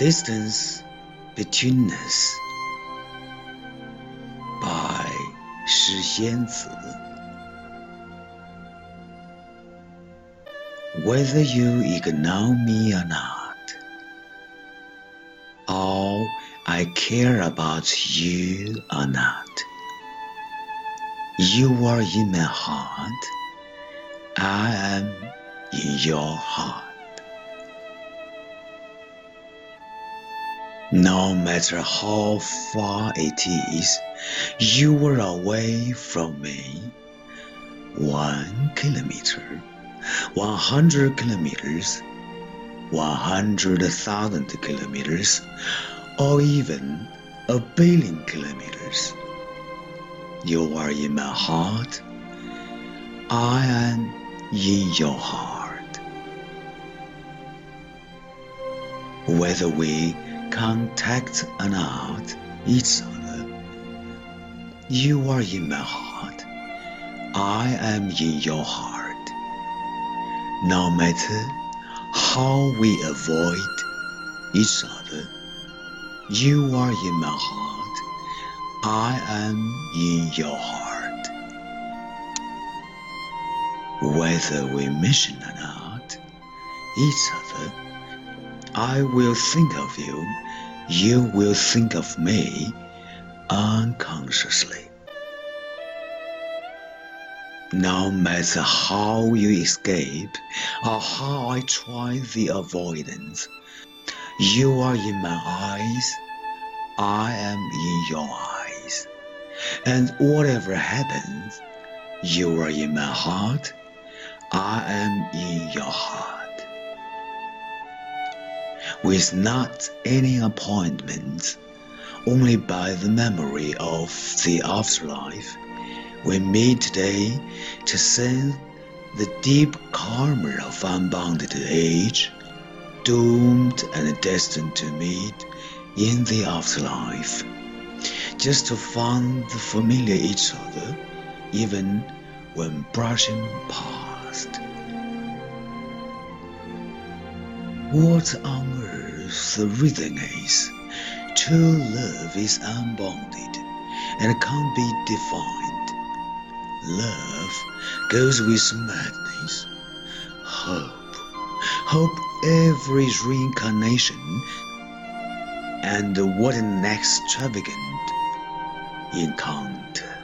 distance between us by Shi Xianzi. Whether you ignore me or not, or I care about you or not, you are in my heart, I am in your heart. No matter how far it is, you are away from me. One kilometer, one hundred kilometers, one hundred thousand kilometers, or even a billion kilometers. You are in my heart. I am in your heart. Whether we contact and not each other, you are in my heart. I am in your heart. No matter how we avoid each other, you are in my heart. I am in your heart. Whether we mention or not each other, I will think of you, you will think of me unconsciously. No matter how you escape or how I try the avoidance, you are in my eyes, I am in your eyes. And whatever happens, you are in my heart, I am in your heart. With not any appointment, only by the memory of the afterlife, we meet today to sense the deep karma of unbounded age, doomed and destined to meet in the afterlife, just to find the familiar each other, even when brushing past. What on the reason is, true love is unbounded and can't be defined. Love goes with madness, hope, hope every reincarnation, and what an extravagant encounter.